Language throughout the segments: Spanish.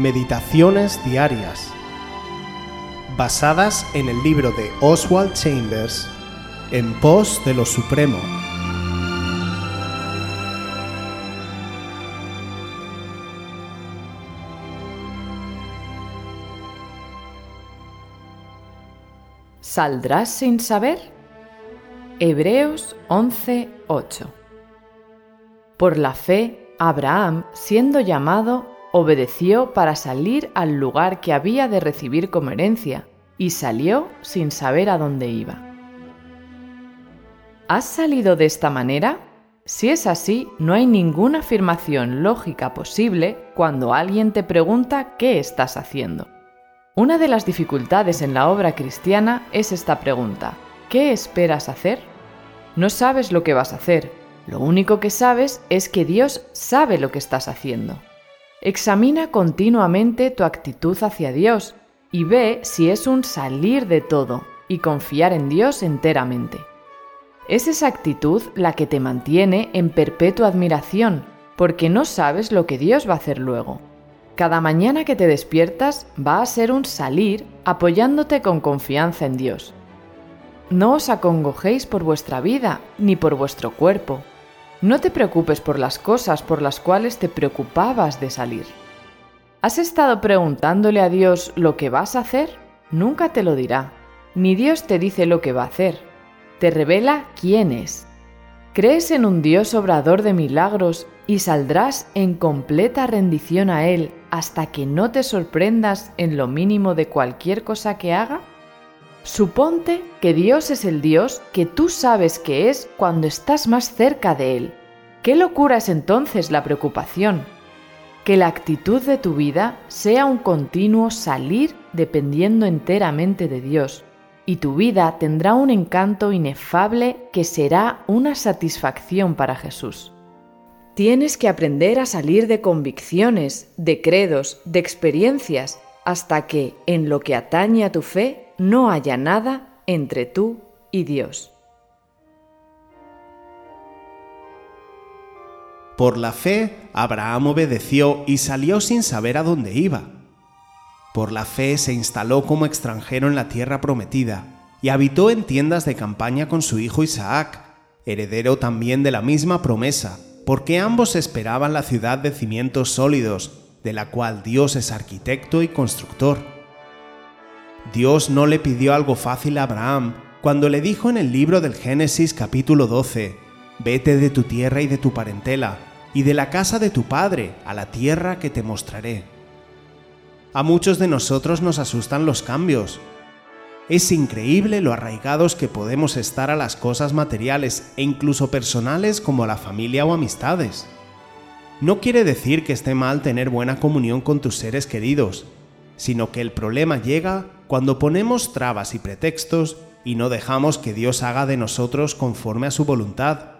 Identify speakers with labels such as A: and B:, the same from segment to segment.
A: Meditaciones Diarias, basadas en el libro de Oswald Chambers, En pos de lo Supremo.
B: ¿Saldrás sin saber? Hebreos 11:8 Por la fe, Abraham, siendo llamado, obedeció para salir al lugar que había de recibir como herencia, y salió sin saber a dónde iba. ¿Has salido de esta manera? Si es así, no hay ninguna afirmación lógica posible cuando alguien te pregunta qué estás haciendo. Una de las dificultades en la obra cristiana es esta pregunta. ¿Qué esperas hacer? No sabes lo que vas a hacer. Lo único que sabes es que Dios sabe lo que estás haciendo. Examina continuamente tu actitud hacia Dios y ve si es un salir de todo y confiar en Dios enteramente. Es esa actitud la que te mantiene en perpetua admiración, porque no sabes lo que Dios va a hacer luego. Cada mañana que te despiertas va a ser un salir apoyándote con confianza en Dios. No os acongojéis por vuestra vida ni por vuestro cuerpo. No te preocupes por las cosas por las cuales te preocupabas de salir. ¿Has estado preguntándole a Dios lo que vas a hacer? Nunca te lo dirá. Ni Dios te dice lo que va a hacer. Te revela quién es. Crees en un Dios obrador de milagros y saldrás en completa rendición a Él hasta que no te sorprendas en lo mínimo de cualquier cosa que haga? Suponte que Dios es el Dios que tú sabes que es cuando estás más cerca de Él. ¿Qué locura es entonces la preocupación? Que la actitud de tu vida sea un continuo salir dependiendo enteramente de Dios, y tu vida tendrá un encanto inefable que será una satisfacción para Jesús. Tienes que aprender a salir de convicciones, de credos, de experiencias, hasta que, en lo que atañe a tu fe, no haya nada entre tú y Dios.
A: Por la fe, Abraham obedeció y salió sin saber a dónde iba. Por la fe se instaló como extranjero en la tierra prometida y habitó en tiendas de campaña con su hijo Isaac, heredero también de la misma promesa porque ambos esperaban la ciudad de cimientos sólidos, de la cual Dios es arquitecto y constructor. Dios no le pidió algo fácil a Abraham cuando le dijo en el libro del Génesis capítulo 12, Vete de tu tierra y de tu parentela, y de la casa de tu padre a la tierra que te mostraré. A muchos de nosotros nos asustan los cambios, es increíble lo arraigados que podemos estar a las cosas materiales e incluso personales como la familia o amistades. No quiere decir que esté mal tener buena comunión con tus seres queridos, sino que el problema llega cuando ponemos trabas y pretextos y no dejamos que Dios haga de nosotros conforme a su voluntad.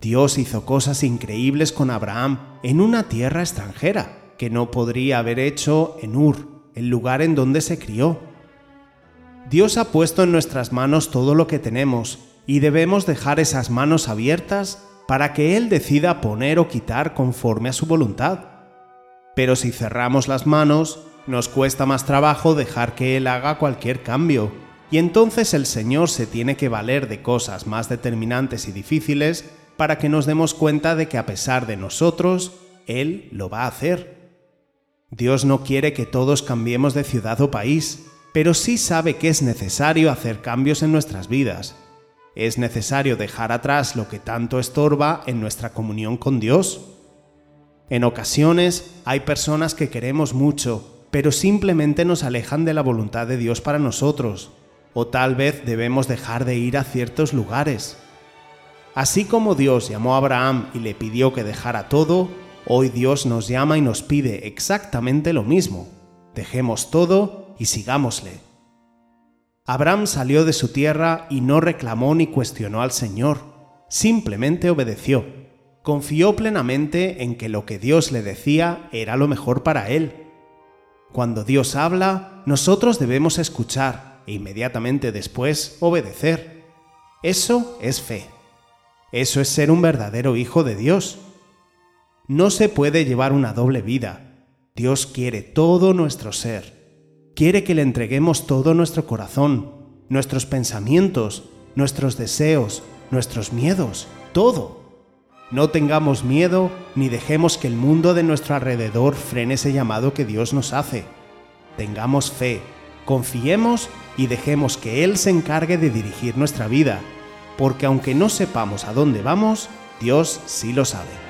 A: Dios hizo cosas increíbles con Abraham en una tierra extranjera que no podría haber hecho en Ur, el lugar en donde se crió. Dios ha puesto en nuestras manos todo lo que tenemos y debemos dejar esas manos abiertas para que Él decida poner o quitar conforme a su voluntad. Pero si cerramos las manos, nos cuesta más trabajo dejar que Él haga cualquier cambio, y entonces el Señor se tiene que valer de cosas más determinantes y difíciles para que nos demos cuenta de que a pesar de nosotros, Él lo va a hacer. Dios no quiere que todos cambiemos de ciudad o país, pero sí sabe que es necesario hacer cambios en nuestras vidas. Es necesario dejar atrás lo que tanto estorba en nuestra comunión con Dios. En ocasiones hay personas que queremos mucho, pero simplemente nos alejan de la voluntad de Dios para nosotros, o tal vez debemos dejar de ir a ciertos lugares. Así como Dios llamó a Abraham y le pidió que dejara todo, hoy Dios nos llama y nos pide exactamente lo mismo. Dejemos todo y sigámosle. Abraham salió de su tierra y no reclamó ni cuestionó al Señor, simplemente obedeció. Confió plenamente en que lo que Dios le decía era lo mejor para él. Cuando Dios habla, nosotros debemos escuchar e inmediatamente después obedecer. Eso es fe. Eso es ser un verdadero hijo de Dios. No se puede llevar una doble vida Dios quiere todo nuestro ser. Quiere que le entreguemos todo nuestro corazón, nuestros pensamientos, nuestros deseos, nuestros miedos, todo. No tengamos miedo ni dejemos que el mundo de nuestro alrededor frene ese llamado que Dios nos hace. Tengamos fe, confiemos y dejemos que Él se encargue de dirigir nuestra vida, porque aunque no sepamos a dónde vamos, Dios sí lo sabe.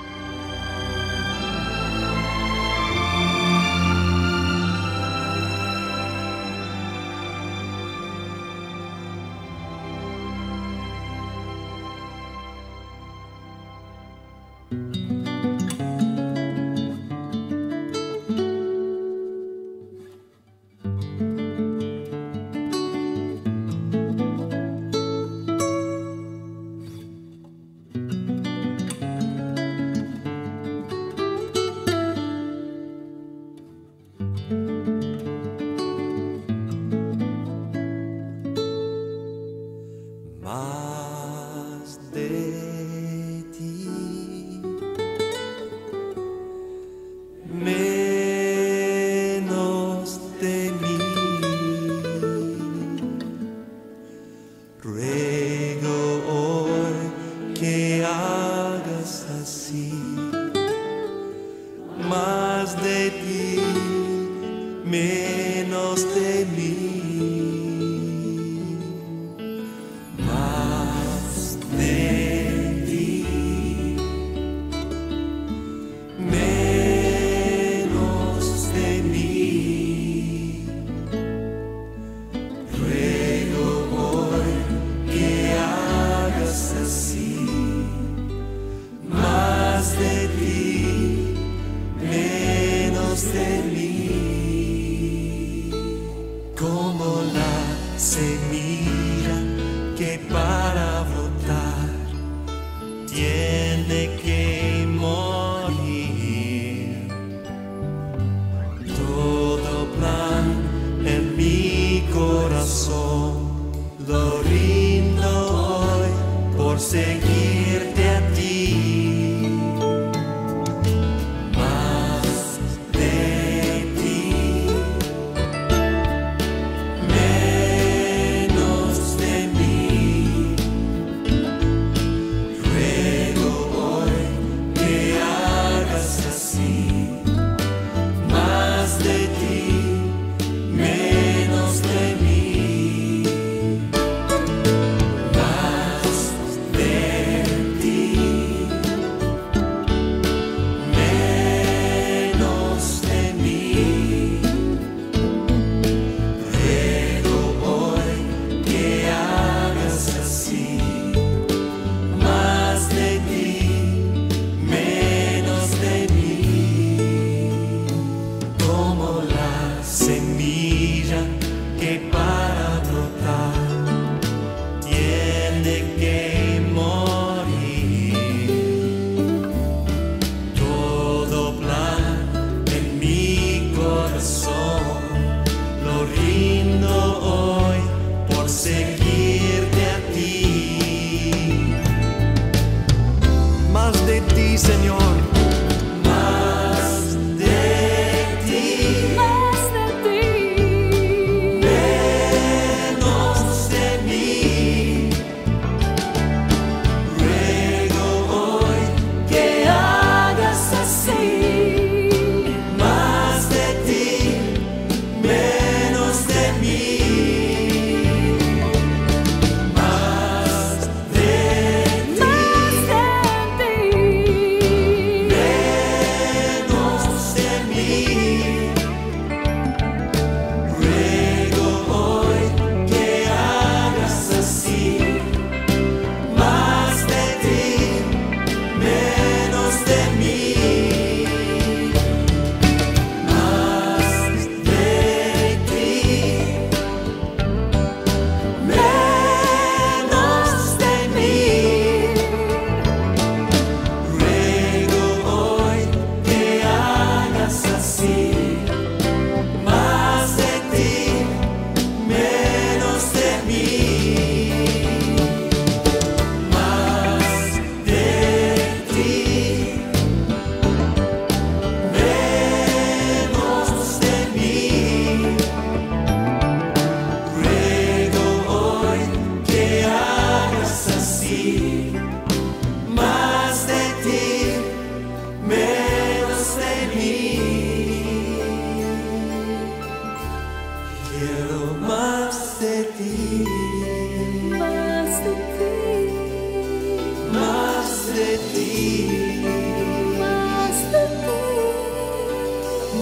C: más de ti, menos de mí. Ruego hoy que hagas así, más de ti, menos de mí. que para tocar tiene que morir todo plan en mi corazón, lo rindo hoy por seguirte a ti, más de ti Señor.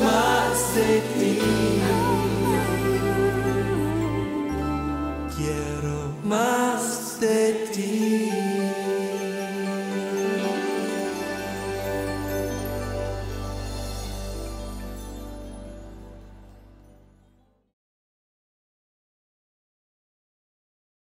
D: más de ti.
C: Quiero más.